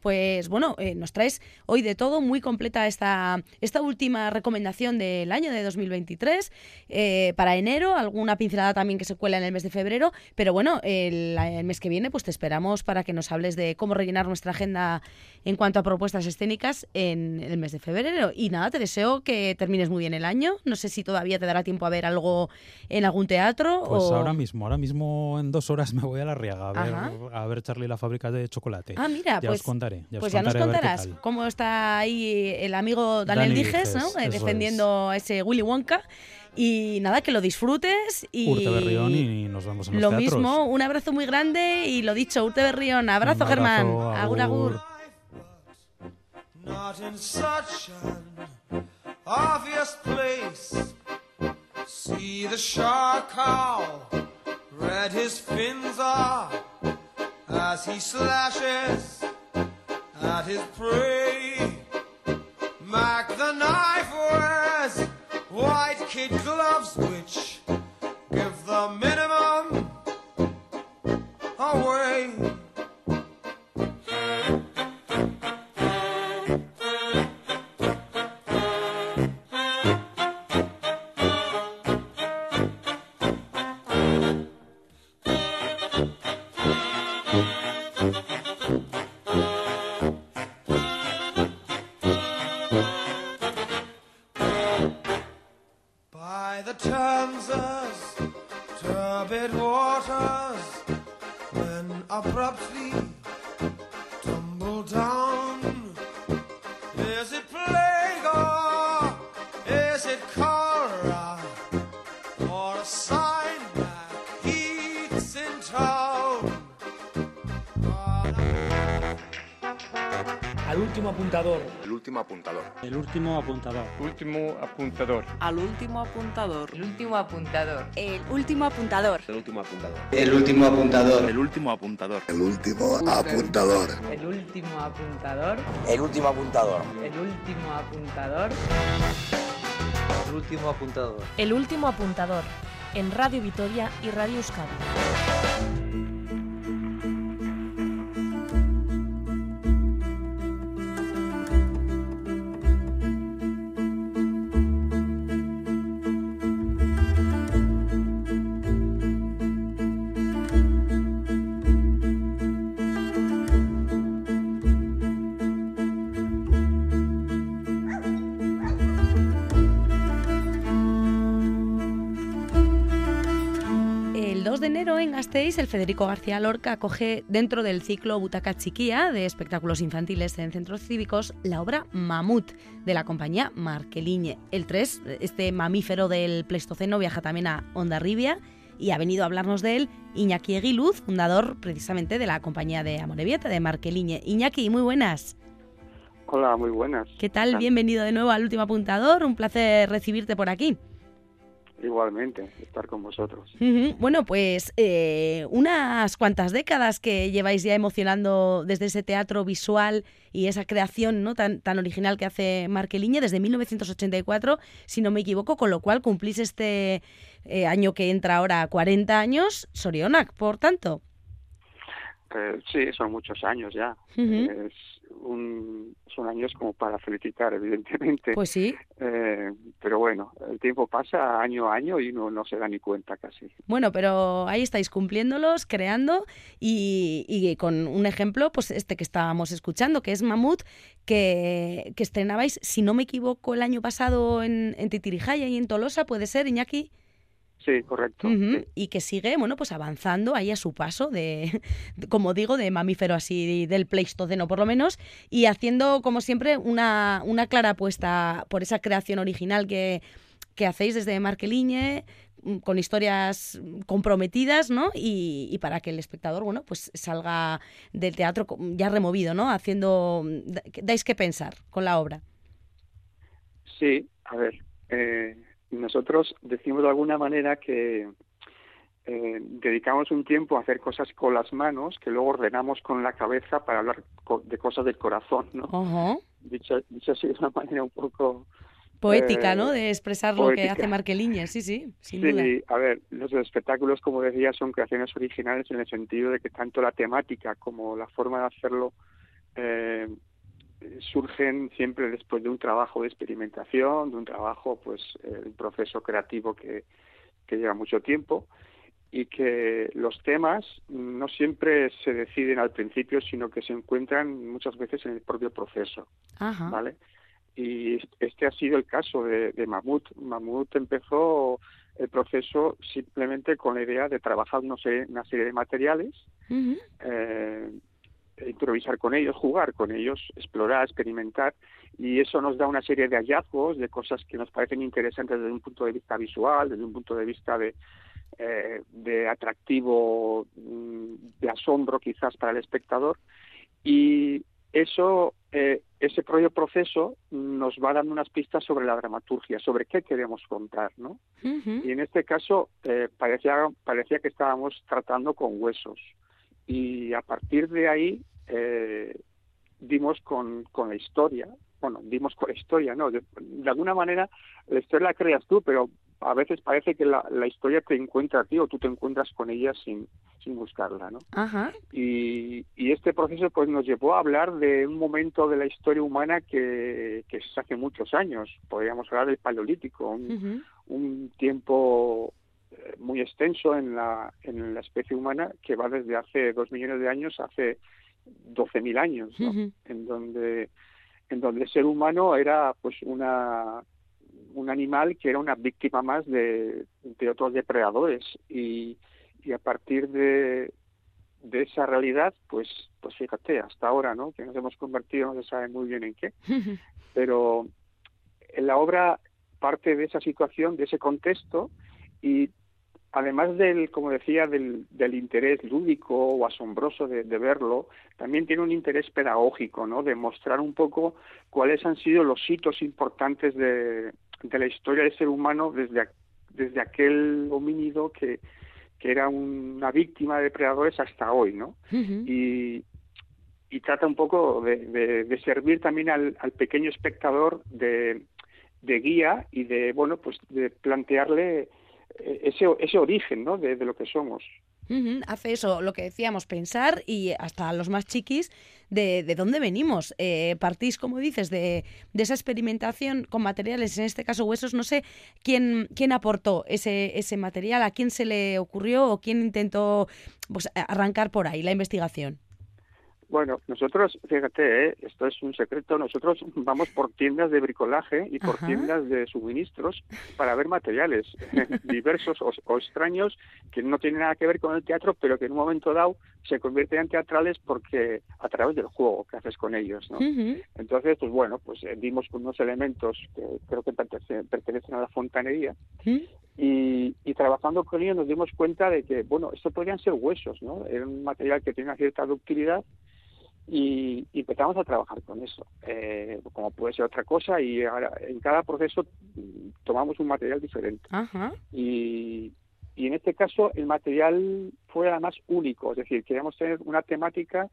Pues bueno, eh, nos traes hoy de todo, muy completa esta, esta última recomendación del año de 2023. eh, para enero, alguna pincelada también que se cuela en el mes de febrero, pero bueno, el, el mes que viene pues te esperamos para que nos hables de cómo rellenar nuestra agenda en cuanto a propuestas escénicas en el mes de febrero. Y nada, te deseo que termines muy bien el año. No sé si todavía te dará tiempo a ver algo en algún teatro. Pues o... ahora mismo, ahora mismo en dos horas me voy a la Riaga a ver, a ver Charlie la fábrica de chocolate. Ah, mira, ya pues, os contaré. Ya os pues ya nos contaré contarás cómo está ahí el amigo Daniel Dani Dijes, ¿no? Dijes, Eh, eso defendiendo a ese Willy Wonka. Y nada, que lo disfrutes. Y Urte Berrión y nos vemos en los lo teatros. mismo, un abrazo muy grande y lo dicho, Urte Berrión. Abrazo, Un Germán. abrazo, Agur, agur. agur. not in such an obvious place. See the shark how red his fins are as he slashes at his prey. Mac the knife wears white kid gloves which give the minimum away. turns us turbid waters when abruptly Al último apuntador. El último apuntador. El último apuntador. Último apuntador. Al último apuntador. El último apuntador. El último apuntador. El último apuntador. El último apuntador. El último apuntador. El último apuntador. El último apuntador. El último apuntador. El último apuntador. El último apuntador. El último apuntador. En Radio Vitoria y Radio Euskadi. Gasteiz, el Federico García Lorca acoge dentro del ciclo Butaca Chiquía de espectáculos infantiles en centros cívicos la obra Mamut de la compañía Marqueliñe. El 3, este mamífero del Pleistoceno, viaja también a Ondarribia y ha venido a hablarnos de él Iñaki Eguiluz, fundador precisamente de la compañía de Amorebieta de Marqueliñe. Iñaki, muy buenas. Hola, muy buenas. ¿Qué tal? Bienvenido de nuevo al último apuntador. Un placer recibirte por aquí. Igualmente, estar con vosotros. Bueno, pues eh, unas cuantas décadas que lleváis ya emocionando desde ese teatro visual y esa creación ¿no? tan, tan original que hace Marqueliñe desde 1984, si no me equivoco, con lo cual cumplís este eh, año que entra ahora 40 años, Sorionak, por tanto. Eh, sí, son muchos años ya. Es un, son años como para felicitar, evidentemente. Pues sí. Eh, pero bueno, el tiempo pasa año a año y uno no se da ni cuenta casi. Bueno, pero ahí estáis cumpliéndolos, creando y, y con un ejemplo, pues este que estábamos escuchando, que es Mamut, que, que estrenabais, si no me equivoco, el año pasado en, en Titirijaya y en Tolosa, puede ser, Iñaki. Sí, correcto. Y que sigue, bueno, pues avanzando ahí a su paso de, como digo, de mamífero así del Pleistoceno por lo menos, y haciendo, como siempre, una, una clara apuesta por esa creación original que, que hacéis desde Marqueliñe, mm, con historias comprometidas, ¿no? Y, y para que el espectador, bueno, pues salga del teatro ya removido, ¿no? Haciendo, da- dais que pensar con la obra. Sí, a ver, eh, nosotros decimos de alguna manera que eh, dedicamos un tiempo a hacer cosas con las manos que luego ordenamos con la cabeza para hablar co- de cosas del corazón, ¿no? Ajá. Dicho, dicho así de una manera un poco... Poética, eh, ¿no? De expresar lo que hace Marqueliñe, sí, sí, sin sí, duda. a ver, los espectáculos, como decía, son creaciones originales en el sentido de que tanto la temática como la forma de hacerlo eh, surgen siempre después de un trabajo de experimentación, de un trabajo, pues, eh, un proceso creativo que, que lleva mucho tiempo y que los temas no siempre se deciden al principio, sino que se encuentran muchas veces en el propio proceso. Ajá. ¿vale? Y este ha sido el caso de, de Mamut. Mamut empezó el proceso simplemente con la idea de trabajar no sé, una serie de materiales, eh, improvisar con ellos, jugar con ellos, explorar, experimentar, y eso nos da una serie de hallazgos, de cosas que nos parecen interesantes desde un punto de vista visual, desde un punto de vista de, eh, de atractivo, mm, de asombro quizás para el espectador, y eso, eh, ese propio proceso nos va dando unas pistas sobre la dramaturgia, sobre qué queremos contar, ¿no? Y en este caso eh, parecía, parecía que estábamos tratando con huesos. Y a partir de ahí eh, dimos con, con la historia, bueno, dimos con la historia, ¿no? De, de alguna manera la historia la creas tú, pero a veces parece que la, la historia te encuentra a ti o tú te encuentras con ella sin, sin buscarla, ¿no? Ajá. Y, y este proceso pues nos llevó a hablar de un momento de la historia humana que, que es hace muchos años. Podríamos hablar del Paleolítico, un, tiempo muy extenso en la, en la especie humana que va desde hace dos millones de años a hace 12.000 años, en donde en donde el ser humano era pues una un animal que era una víctima más de, de otros depredadores. Y, y a partir de, de esa realidad pues pues fíjate hasta ahora no que nos hemos convertido no se sabe muy bien en qué. Pero en la obra parte de esa situación, de ese contexto, y además del, como decía, del, del interés lúdico o asombroso de, de verlo, también tiene un interés pedagógico, ¿no? De mostrar un poco cuáles han sido los hitos importantes de, de la historia del ser humano desde, desde aquel homínido que, que era una víctima de depredadores hasta hoy, ¿no? Y, y trata un poco de, de- de servir también al, al pequeño espectador de, de guía y de bueno pues de plantearle ese, ese origen ¿no? de, de lo que somos Hace eso, lo que decíamos, pensar y hasta los más chiquis de, de dónde venimos. Eh, partís, como dices, de, de esa experimentación con materiales, en este caso huesos. No sé quién, quién aportó ese, ese material, a quién se le ocurrió o quién intentó pues, arrancar por ahí la investigación. Bueno, nosotros, fíjate, ¿eh? esto es un secreto, nosotros vamos por tiendas de bricolaje y por Ajá. tiendas de suministros para ver materiales diversos o, o extraños que no tienen nada que ver con el teatro, pero que en un momento dado se convierten en teatrales porque a través del juego que haces con ellos, ¿no? Entonces, pues bueno, pues eh, dimos unos elementos que creo que pertenecen, a la fontanería y, y trabajando con ellos nos dimos cuenta de que, bueno, esto podrían ser huesos, ¿no? Era un material que tiene una cierta ductilidad y, y empezamos a trabajar con eso, eh, como puede ser otra cosa y ahora en cada proceso mm, tomamos un material diferente Ajá. y, y en este caso el material fue además único, es decir, queríamos tener una temática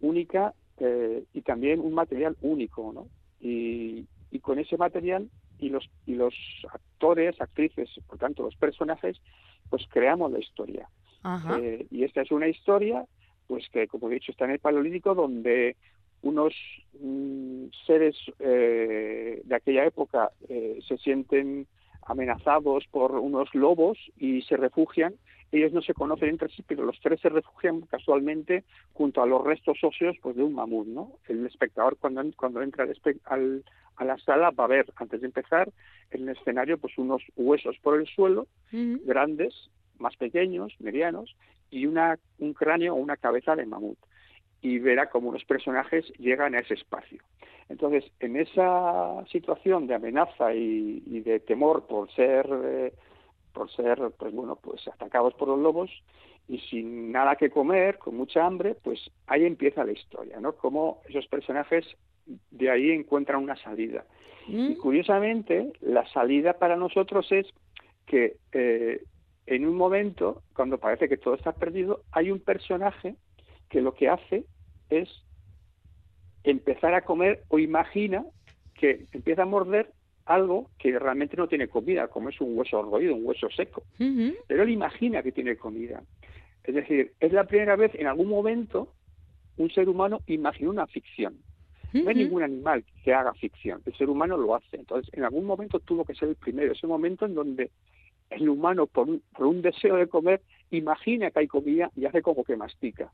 única eh, y también un material único, ¿no? Y, y con ese material y los y los actores, actrices, por tanto los personajes, pues creamos la historia. Eh, y esta es una historia, pues que como he dicho está en el Paleolítico, donde unos mm, seres eh, de aquella época eh, se sienten amenazados por unos lobos y se refugian. Ellos no se conocen entre sí, pero los tres se refugian casualmente junto a los restos óseos pues, de un mamut. ¿no? El espectador cuando, cuando entra al, al- a la sala va a ver, antes de empezar, en el escenario pues unos huesos por el suelo, grandes, más pequeños, medianos, y una, un cráneo o una cabeza de mamut. Y verá cómo los personajes llegan a ese espacio. Entonces, en esa situación de amenaza y, y de temor por ser, eh, por ser, pues bueno, pues atacados por los lobos y sin nada que comer, con mucha hambre, pues ahí empieza la historia, ¿no? Cómo esos personajes de ahí encuentran una salida. Mm. Y curiosamente, la salida para nosotros es que eh, en un momento, cuando parece que todo está perdido, hay un personaje que lo que hace es empezar a comer o imagina que empieza a morder algo que realmente no tiene comida, como es un hueso roído, un hueso seco. Pero él imagina que tiene comida. Es decir, es la primera vez en algún momento un ser humano imagina una ficción. No hay ningún animal que haga ficción. El ser humano lo hace. Entonces, en algún momento tuvo que ser el primero. Ese momento en donde el humano, por un, por un deseo de comer, imagina que hay comida y hace como que mastica.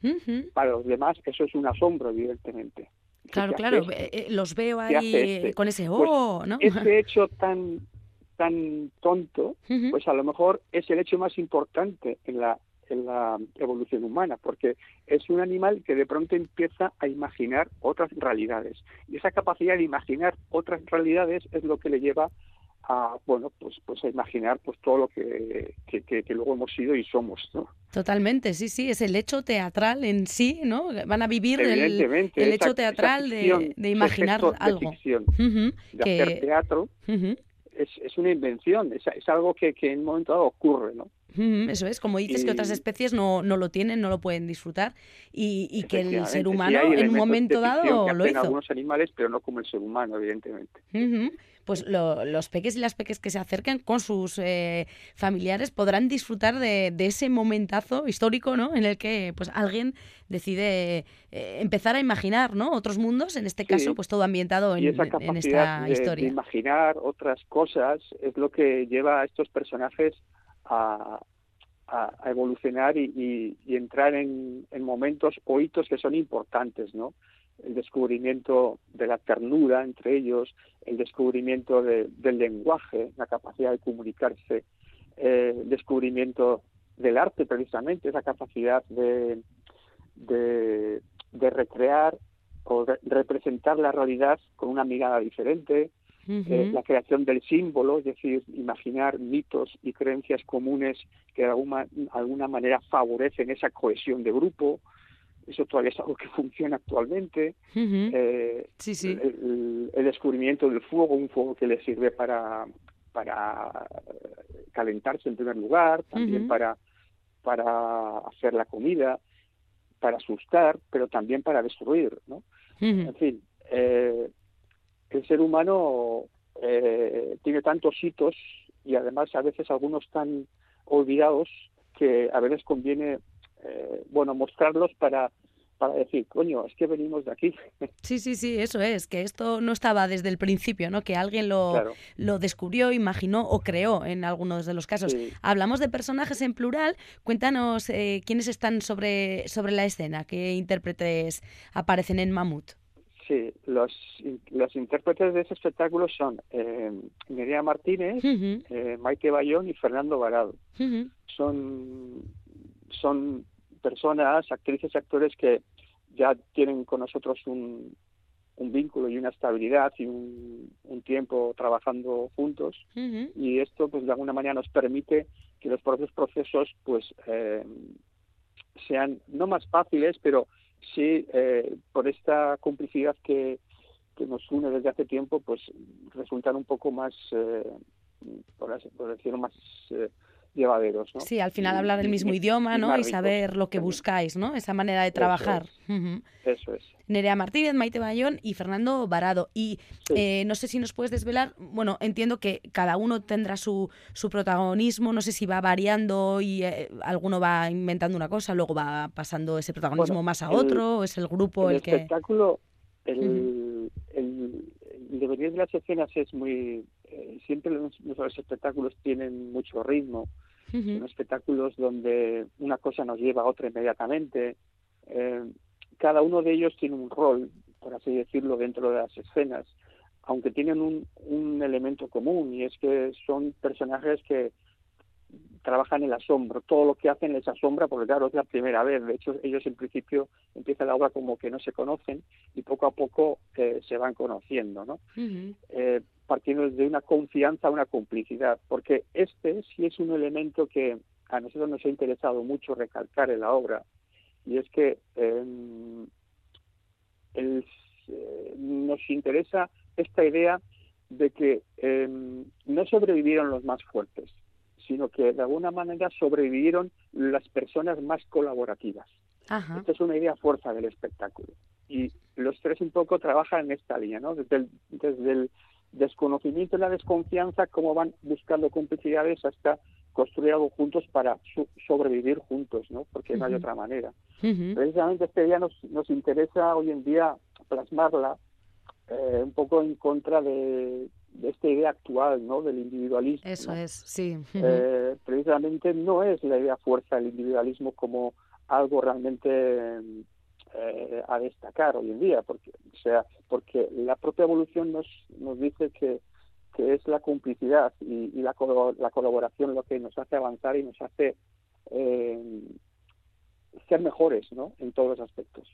Para los demás, eso es un asombro, evidentemente. Claro, ¿Qué claro. eh, eh, los veo ¿Qué ahí este? con ese Pues, oh, ¿no? Ese hecho tan, tan tonto, pues a lo mejor es el hecho más importante en la, en la evolución humana, porque es un animal que de pronto empieza a imaginar otras realidades. Y esa capacidad de imaginar otras realidades es lo que le lleva a, bueno, pues, pues a imaginar pues todo lo que, que, que- que luego hemos sido y somos, ¿no? Totalmente, sí, sí, es el hecho teatral en sí, ¿no? Van a vivir el, Evidentemente, el esa- hecho teatral ficción, de, de imaginar de algo. de que- hacer teatro, es, es una invención, es, es algo que, que en un momento dado ocurre, ¿no? eso es, como dices, que otras especies no, no lo tienen, no lo pueden disfrutar y, y que el ser humano en un momento dado que lo hizo. algunos animales, pero no como el ser humano, evidentemente. Pues lo- los peques y las peques que se acerquen con sus eh, familiares podrán disfrutar de, de ese momentazo histórico, ¿no? En el que pues alguien decide eh, empezar a imaginar, ¿no? Otros mundos, en este Sí. caso, pues todo ambientado y en, esta de, de historia. imaginar otras cosas es lo que lleva a estos personajes a, a- a evolucionar y, y- y entrar en, en momentos o hitos que son importantes, ¿no? El descubrimiento de la ternura entre ellos, el descubrimiento de- del lenguaje, la capacidad de comunicarse, eh, el descubrimiento del arte precisamente, esa capacidad de, de, de recrear o representar la realidad con una mirada diferente, eh, la creación del símbolo, es decir, imaginar mitos y creencias comunes que de alguna, alguna manera favorecen esa cohesión de grupo. Eso todavía es algo que funciona actualmente. Eh, Sí, sí. el, el descubrimiento del fuego, un fuego que le sirve para, para calentarse en primer lugar, también para, para hacer la comida, para asustar, pero también para destruir, ¿no? En fin, eh, el ser humano eh, tiene tantos hitos y además a veces algunos tan olvidados que a veces conviene, eh, bueno, mostrarlos para, para decir, coño, es que venimos de aquí. Sí, sí, sí, eso es, que esto no estaba desde el principio, ¿no? Que alguien lo, Claro. lo descubrió, imaginó o creó en algunos de los casos. Sí. Hablamos de personajes en plural. Cuéntanos eh, quiénes están sobre, sobre la escena, qué intérpretes aparecen en Mamut. Sí, los, los intérpretes de ese espectáculo son eh, Nerea Martínez, eh, Maite Bayón y Fernando Varado. Son, son personas, actrices y actores que ya tienen con nosotros un, un vínculo y una estabilidad y un, un tiempo trabajando juntos. Y esto pues de alguna manera nos permite que los propios procesos pues eh, sean no más fáciles pero sí eh, por esta complicidad que, que nos une desde hace tiempo pues resultan un poco más eh, por, así- por decirlo más eh, llevaderos ¿no? Sí, al final Y- hablar el mismo y- idioma, y ¿no? Y saber lo que también. buscáis, ¿no? Esa manera de trabajar. Eso es Nerea Martínez, Maite Bayón y Fernando Varado. Y eh, no sé si nos puedes desvelar, bueno, entiendo que cada uno tendrá su, su protagonismo, no sé si va variando y eh, alguno va inventando una cosa, luego va pasando ese protagonismo Bueno, más a el- otro, o es el grupo el, el que... espectáculo el, el, el devenir de las escenas es muy eh, siempre los- nuestros espectáculos tienen mucho ritmo Ujú. son espectáculos donde una cosa nos lleva a otra inmediatamente Eh, cada uno de ellos tiene un rol por así decirlo dentro de las escenas aunque tienen un, un elemento común y es que son personajes que trabajan el asombro, todo lo que hacen les asombra porque claro es la primera vez, de hecho ellos en principio empieza la obra como que no se conocen y poco a poco eh, se van conociendo, ¿no? Ujú. Eh, partiendo de una confianza una complicidad, porque este sí es un elemento que a nosotros nos ha interesado mucho recalcar en la obra y es que eh, el- eh, nos interesa esta idea de que eh, no sobrevivieron los más fuertes, sino que de alguna manera sobrevivieron las personas más colaborativas. Ajá. Esta es una idea fuerza del espectáculo. Y los tres un poco trabajan en esta línea, ¿no? Desde el, desde el desconocimiento y la desconfianza, cómo van buscando complicidades hasta construir algo juntos para su- sobrevivir juntos, ¿no? Porque no hay otra manera. Precisamente esta idea nos, nos interesa hoy en día plasmarla eh, un poco en contra de, de esta idea actual, ¿no? Del individualismo. Eso ¿no? es, sí. Eh, precisamente no es la idea fuerza del individualismo como algo realmente eh, a destacar hoy en día, porque, o sea, porque la propia evolución nos, nos dice que, que es la complicidad y, y la, la colaboración lo que nos hace avanzar y nos hace eh, ser mejores ¿no? en todos los aspectos.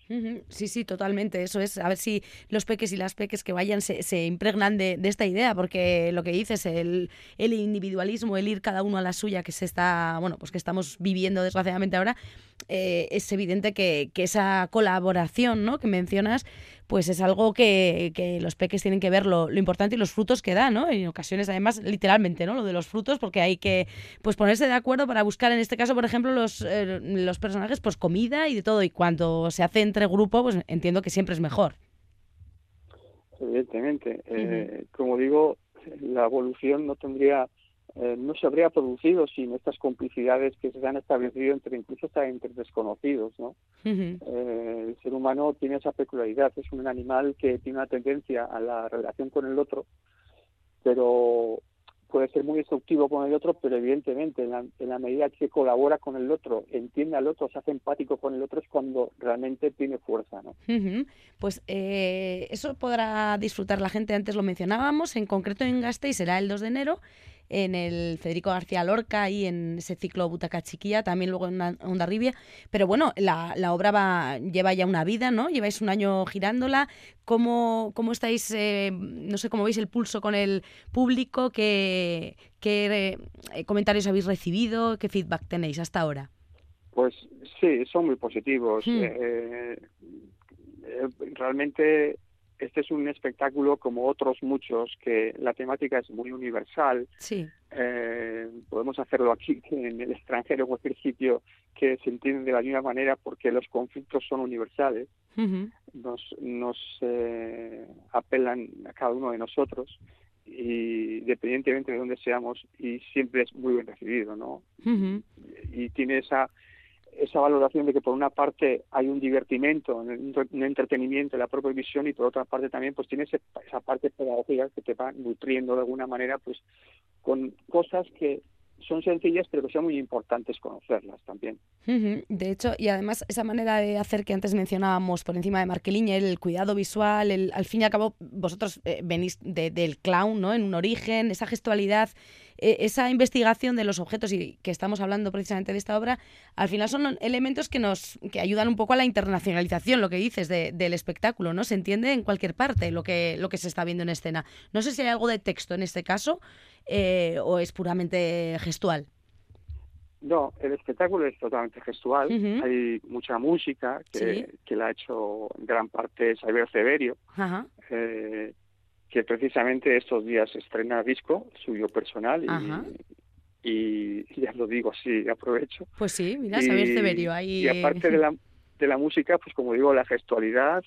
Sí, sí, totalmente. Eso es. A ver si los peques y las peques que vayan se, se impregnan de, de esta idea, porque lo que dices, el, el individualismo, el ir cada uno a la suya, que se está, bueno, pues que estamos viviendo desgraciadamente ahora, eh, es evidente que, que esa colaboración, ¿no? Que mencionas, pues es algo que, que los peques tienen que ver lo, lo importante y los frutos que da, ¿no? En ocasiones, además, literalmente, ¿no? Lo de los frutos, porque hay que pues ponerse de acuerdo para buscar, en este caso, por ejemplo, los, eh, los personajes, pues comida y de todo. Y cuando se hace entre grupo, pues entiendo que siempre es mejor. Evidentemente, eh, como digo, la evolución no tendría, eh, no se habría producido sin estas complicidades que se han establecido entre incluso hasta entre desconocidos, ¿no? Eh, el ser humano tiene esa peculiaridad, es un animal que tiene una tendencia a la relación con el otro, pero puede ser muy destructivo con el otro, pero evidentemente en la, en la medida que colabora con el otro, entiende al otro, se hace empático con el otro, es cuando realmente tiene fuerza, ¿no? Pues eh, eso podrá disfrutar la gente, antes lo mencionábamos, en concreto en Gasteiz será el 2 de enero, en el Federico García Lorca y en ese ciclo Butaca Chiquilla, también luego en Ondarribia. Pero bueno, la, la obra va, lleva ya una vida, ¿no? Lleváis un año girándola. ¿Cómo, cómo estáis, eh, no sé, cómo veis el pulso con el público? ¿Qué, qué eh, comentarios habéis recibido? ¿Qué feedback tenéis hasta ahora? Pues sí, son muy positivos. Hmm. Eh, realmente este es un espectáculo como otros muchos que la temática es muy universal. Sí. Eh, podemos hacerlo aquí en el extranjero, en cualquier sitio que se entiende de la misma manera porque los conflictos son universales. Nos, nos eh, apelan a cada uno de nosotros y independientemente de dónde seamos y siempre es muy bien recibido, ¿no? Y tiene esa esa valoración de que por una parte hay un divertimento, un entretenimiento en la propia visión y por otra parte también pues tiene ese- esa parte pedagógica que te va nutriendo de alguna manera pues con cosas que son sencillas pero que son muy importantes conocerlas también. De hecho, y además esa manera de hacer que antes mencionábamos por encima de Marqueliñe, el cuidado visual, el, al fin y al cabo vosotros eh, venís de- del clown, ¿no? En un origen, esa gestualidad, eh, esa investigación de los objetos y que estamos hablando precisamente de esta obra, al final son elementos que nos que ayudan un poco a la internacionalización, lo que dices de- del espectáculo, ¿no? Se entiende en cualquier parte lo que lo que se está viendo en escena. No sé si hay algo de texto en este caso eh, o es puramente gestual. No, el espectáculo es totalmente gestual, hay mucha música que, Sí. que la ha hecho en gran parte Xavier Severio, Ajá. eh, que precisamente estos días estrena disco suyo personal y, y ya lo digo así, aprovecho. Pues sí, mira, Xavier Severio ahí. Y aparte de la, de la música, pues como digo, la gestualidad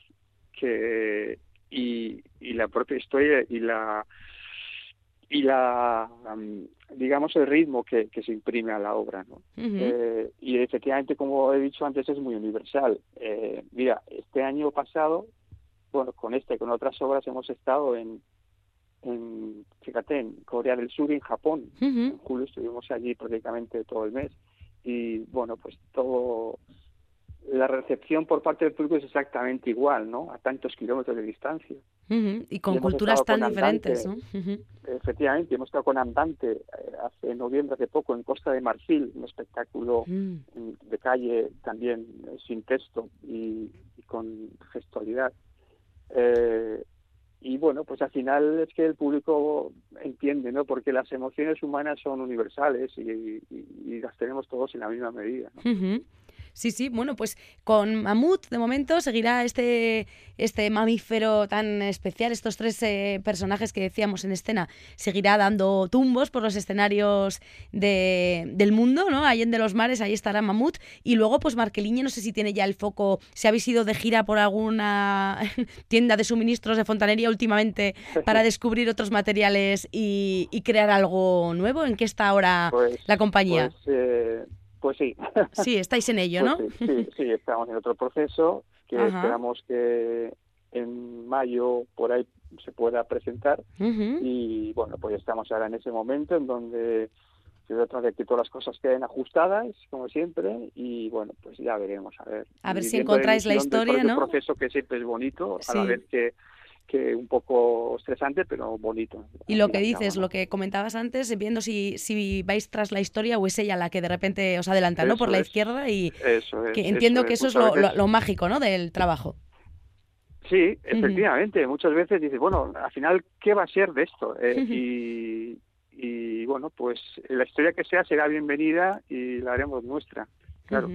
que y, y la propia historia y la y la am, digamos el ritmo que, que se imprime a la obra, ¿no? Eh, y efectivamente, como he dicho antes, es muy universal. Eh, mira, este año pasado, bueno, con este, con otras obras hemos estado en, en, fíjate, en Corea del Sur y en Japón. En julio estuvimos allí prácticamente todo el mes. Y bueno, pues todo, la recepción por parte del público es exactamente igual, ¿no? A tantos kilómetros de distancia. Y con Y culturas tan con diferentes, ¿no? Efectivamente, hemos estado con Andante eh, hace noviembre, hace poco, en Costa de Marfil, un espectáculo Mm. de calle también eh, sin texto y, y con gestualidad. Eh, y bueno, pues al final es que el público entiende, ¿no? Porque las emociones humanas son universales y, las tenemos todos en la misma medida. Sí, sí, bueno, pues con Mamut de momento seguirá este, este mamífero tan especial, estos tres eh, personajes que decíamos en escena, seguirá dando tumbos por los escenarios de, del mundo, ¿no? Ahí en de los mares, ahí estará Mamut. Y luego, pues Marqueliñe, no sé si tiene ya el foco, si habéis ido de gira por alguna tienda de suministros de fontanería últimamente para descubrir otros materiales y, y crear algo nuevo. ¿En qué está ahora Pues- la compañía? Pues, eh, pues sí. Sí, estáis en ello, ¿no? Pues sí, sí, sí, estamos en otro proceso que Ajá. esperamos que en mayo por ahí se pueda presentar y bueno, pues estamos ahora en ese momento en donde se trata de que todas las cosas queden ajustadas, como siempre, y bueno, pues ya veremos, a ver. A ver si encontráis la historia, ¿no? proceso que siempre es bonito, a la vez que, que un poco estresante, pero bonito. Y lo que dices, lo que comentabas antes, viendo si, si vais tras la historia o es ella la que de repente os adelanta, ¿no? Por la es. izquierda y Eso es, que eso entiendo que eso es lo, lo- mágico, ¿no? Del trabajo. Sí, efectivamente. Muchas veces dices, bueno, al final, ¿qué va a ser de esto? Eh, y, y bueno, pues la historia que sea será bienvenida y la haremos nuestra. Claro.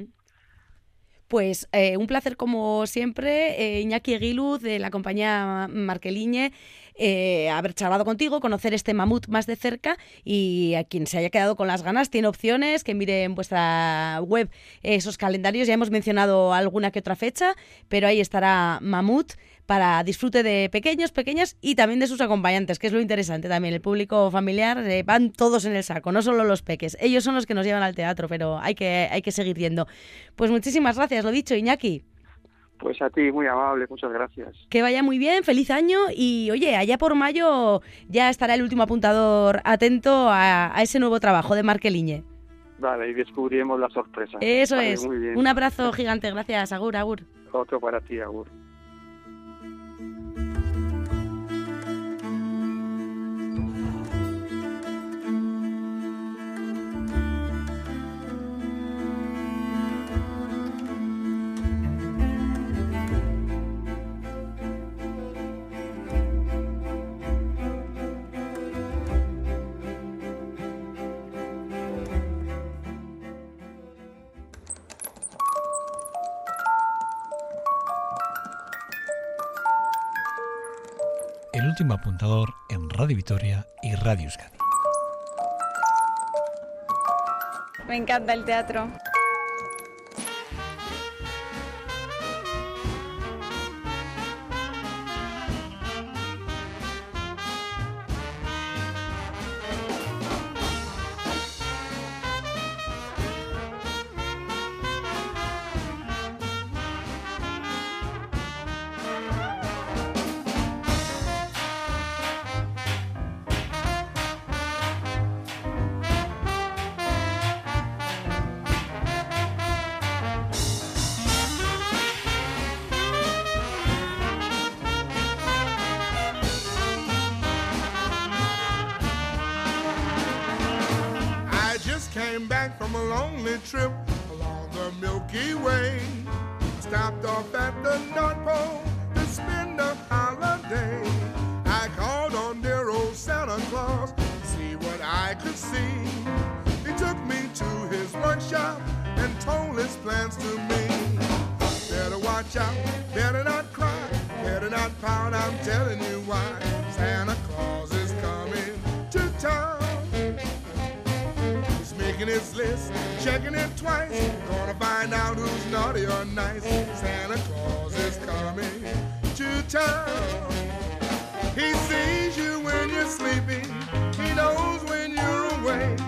Pues eh, un placer como siempre, eh, Iñaki Eguiluz de la compañía Marqueliñe, eh, haber charlado contigo, conocer este mamut más de cerca y a quien se haya quedado con las ganas tiene opciones, que mire en vuestra web esos calendarios, ya hemos mencionado alguna que otra fecha, pero ahí estará Mamut para disfrute de pequeños, pequeñas y también de sus acompañantes, que es lo interesante también. El público familiar eh, van todos en el saco, no solo los peques. Ellos son los que nos llevan al teatro, pero hay que, hay que seguir yendo. Pues muchísimas gracias, lo dicho, Iñaki. Pues a ti, muy amable, muchas gracias. Que vaya muy bien, feliz año y oye, allá por mayo ya estará el último apuntador atento a, a ese nuevo trabajo de Marqueliñe. Vale, y descubriremos la sorpresa. Eso Vale, es. Un abrazo gigante, gracias, Agur, Agur. Otro para ti, Agur. En Radio Vitoria y Radio Euskadi. Me encanta el teatro. Workshop and told his plans to me. Better watch out, better not cry, better not pout, I'm telling you why. Santa Claus is coming to town. He's making his list, checking it twice. Gonna find out who's naughty or nice. Santa Claus is coming to town. He sees you when you're sleeping. He knows when you're awake.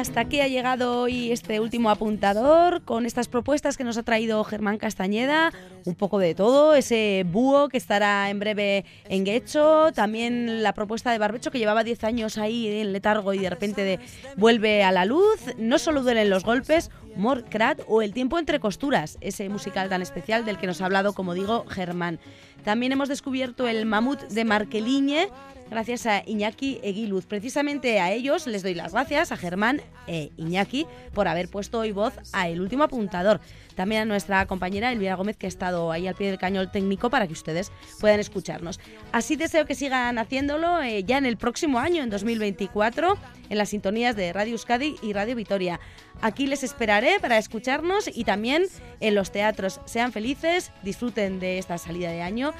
Hasta aquí ha llegado hoy este último apuntador con estas propuestas que nos ha traído Germán Castañeda, un poco de todo, ese búho que estará en breve en Guecho, también la propuesta de Barbecho que llevaba 10 años ahí en letargo y de repente vuelve a la luz, no solo duelen los golpes, Morcrat o El tiempo entre costuras, ese musical tan especial del que nos ha hablado, como digo, Germán. También hemos descubierto el mamut de Marqueliñe, gracias a Iñaki Eguiluz. Precisamente a ellos les doy las gracias, a Germán e Iñaki, por haber puesto hoy voz a El Último Apuntador. También a nuestra compañera Elvira Gómez, que ha estado ahí al pie del cañón técnico para que ustedes puedan escucharnos. Así deseo que sigan haciéndolo eh, ya en el próximo año, en 2024, en las sintonías de Radio Euskadi y Radio Vitoria. Aquí les esperaré para escucharnos y también en los teatros. Sean felices, disfruten de esta salida de año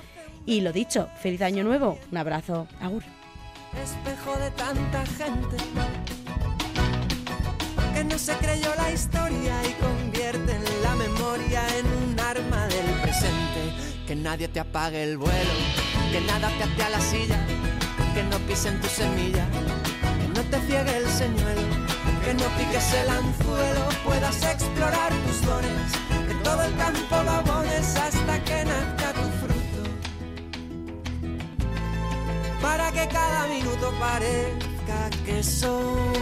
y lo dicho, feliz año nuevo. Un abrazo. Agur. espejo de tanta gente que no se creyó la historia y convierte en la memoria en un arma del presente. Que nadie te apague el vuelo, que nada te ate a la silla, que no pisen tu semilla, que no te ciegue el señuelo, que no piques el anzuelo, puedas explorar tus dones, que todo el campo lo abones hasta que nazca tu fruto, para que cada minuto parezca que soy.